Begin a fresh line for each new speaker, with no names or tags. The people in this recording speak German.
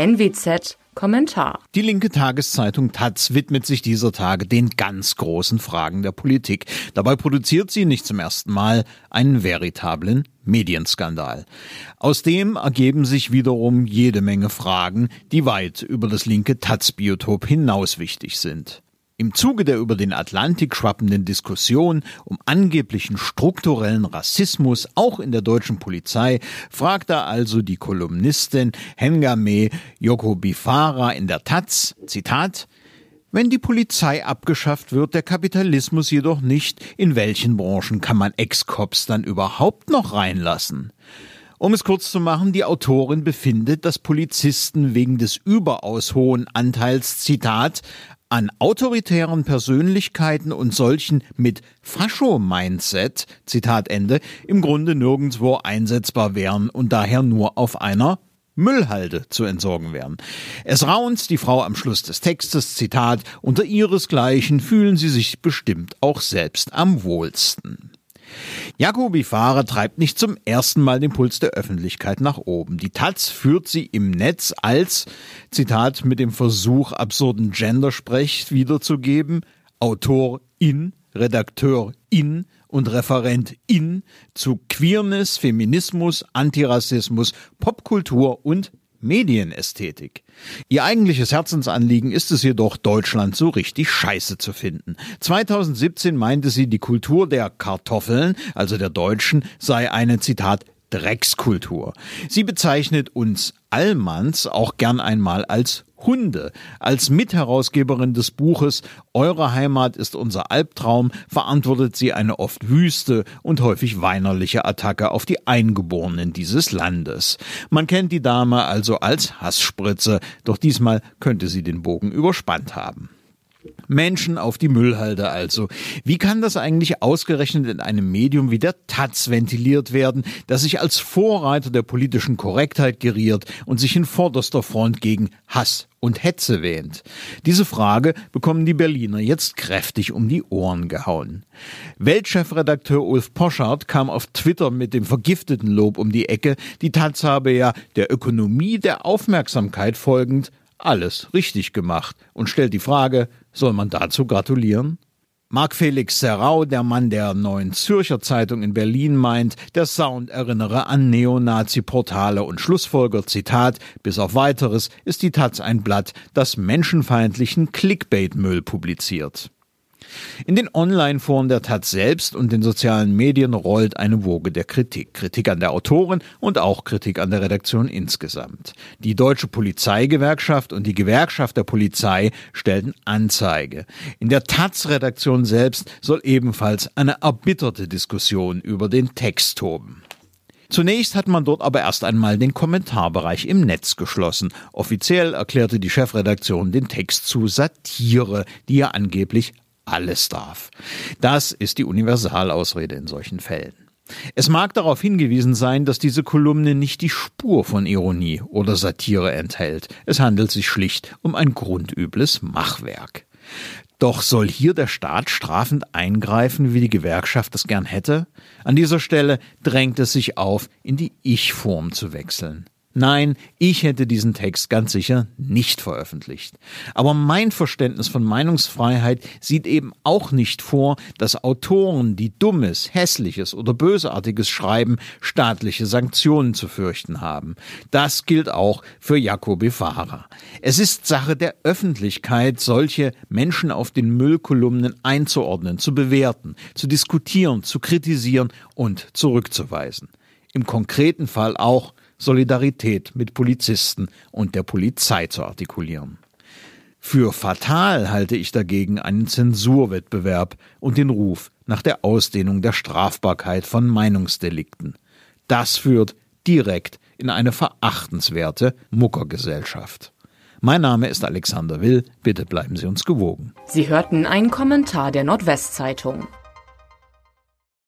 NWZ Kommentar.
Die linke Tageszeitung Taz widmet sich dieser Tage den ganz großen Fragen der Politik. Dabei produziert sie nicht zum ersten Mal einen veritablen Medienskandal. Aus dem ergeben sich wiederum jede Menge Fragen, die weit über das linke Taz-Biotop hinaus wichtig sind. Im Zuge der über den Atlantik schwappenden Diskussion um angeblichen strukturellen Rassismus auch in der deutschen Polizei fragte also die Kolumnistin Hengame Yokobifara in der Taz, Zitat, wenn die Polizei abgeschafft wird, der Kapitalismus jedoch nicht, in welchen Branchen kann man Ex-Cops dann überhaupt noch reinlassen? Um es kurz zu machen, die Autorin befindet, dass Polizisten wegen des überaus hohen Anteils, Zitat, an autoritären Persönlichkeiten und solchen mit Fascho-Mindset, Zitat Ende, im Grunde nirgendwo einsetzbar wären und daher nur auf einer Müllhalde zu entsorgen wären. Es raunt die Frau am Schluss des Textes, Zitat, unter ihresgleichen fühlen sie sich bestimmt auch selbst am wohlsten. Jacobi Fahrer treibt nicht zum ersten Mal den Puls der Öffentlichkeit nach oben. Die Taz führt sie im Netz als, Zitat, mit dem Versuch, absurden Gendersprech wiederzugeben, Autorin, Redakteurin und Referentin zu Queerness, Feminismus, Antirassismus, Popkultur und Medienästhetik. Ihr eigentliches Herzensanliegen ist es jedoch, Deutschland so richtig scheiße zu finden. 2017 meinte sie, die Kultur der Kartoffeln, also der Deutschen, sei eine, Zitat, Dreckskultur. Sie bezeichnet uns Allmanns auch gern einmal als Hunde. Als Mitherausgeberin des Buches Eure Heimat ist unser Albtraum verantwortet sie eine oft wüste und häufig weinerliche Attacke auf die Eingeborenen dieses Landes. Man kennt die Dame also als Hassspritze, doch diesmal könnte sie den Bogen überspannt haben. Menschen auf die Müllhalde also. Wie kann das eigentlich ausgerechnet in einem Medium wie der Taz ventiliert werden, das sich als Vorreiter der politischen Korrektheit geriert und sich in vorderster Front gegen Hass und Hetze wähnt? Diese Frage bekommen die Berliner jetzt kräftig um die Ohren gehauen. Weltchefredakteur Ulf Poschardt kam auf Twitter mit dem vergifteten Lob um die Ecke, die Taz habe ja der Ökonomie der Aufmerksamkeit folgend alles richtig gemacht und stellt die Frage, soll man dazu gratulieren? Marc Felix Serrau, der Mann der Neuen Zürcher Zeitung in Berlin, meint, der Sound erinnere an Neonazi-Portale und Schlussfolger, Zitat, bis auf weiteres ist die Taz ein Blatt, das menschenfeindlichen Clickbait-Müll publiziert. In den Online-Foren der Taz selbst und den sozialen Medien rollt eine Woge der Kritik. Kritik an der Autorin und auch Kritik an der Redaktion insgesamt. Die Deutsche Polizeigewerkschaft und die Gewerkschaft der Polizei stellten Anzeige. In der Taz-Redaktion selbst soll ebenfalls eine erbitterte Diskussion über den Text toben. Zunächst hat man dort aber erst einmal den Kommentarbereich im Netz geschlossen. Offiziell erklärte die Chefredaktion den Text zu Satire, die ja angeblich alles darf. Das ist die Universalausrede in solchen Fällen. Es mag darauf hingewiesen sein, dass diese Kolumne nicht die Spur von Ironie oder Satire enthält. Es handelt sich schlicht um ein grundübles Machwerk. Doch soll hier der Staat strafend eingreifen, wie die Gewerkschaft es gern hätte? An dieser Stelle drängt es sich auf, in die Ich-Form zu wechseln. Nein, ich hätte diesen Text ganz sicher nicht veröffentlicht. Aber mein Verständnis von Meinungsfreiheit sieht eben auch nicht vor, dass Autoren, die dummes, hässliches oder bösartiges schreiben, staatliche Sanktionen zu fürchten haben. Das gilt auch für Jacobi Fahrer. Es ist Sache der Öffentlichkeit, solche Menschen auf den Müllkolumnen einzuordnen, zu bewerten, zu diskutieren, zu kritisieren und zurückzuweisen. Im konkreten Fall auch Solidarität mit Polizisten und der Polizei zu artikulieren. Für fatal halte ich dagegen einen Zensurwettbewerb und den Ruf nach der Ausdehnung der Strafbarkeit von Meinungsdelikten. Das führt direkt in eine verachtenswerte Muckergesellschaft. Mein Name ist Alexander Will, bitte bleiben Sie uns gewogen.
Sie hörten einen Kommentar der Nordwestzeitung.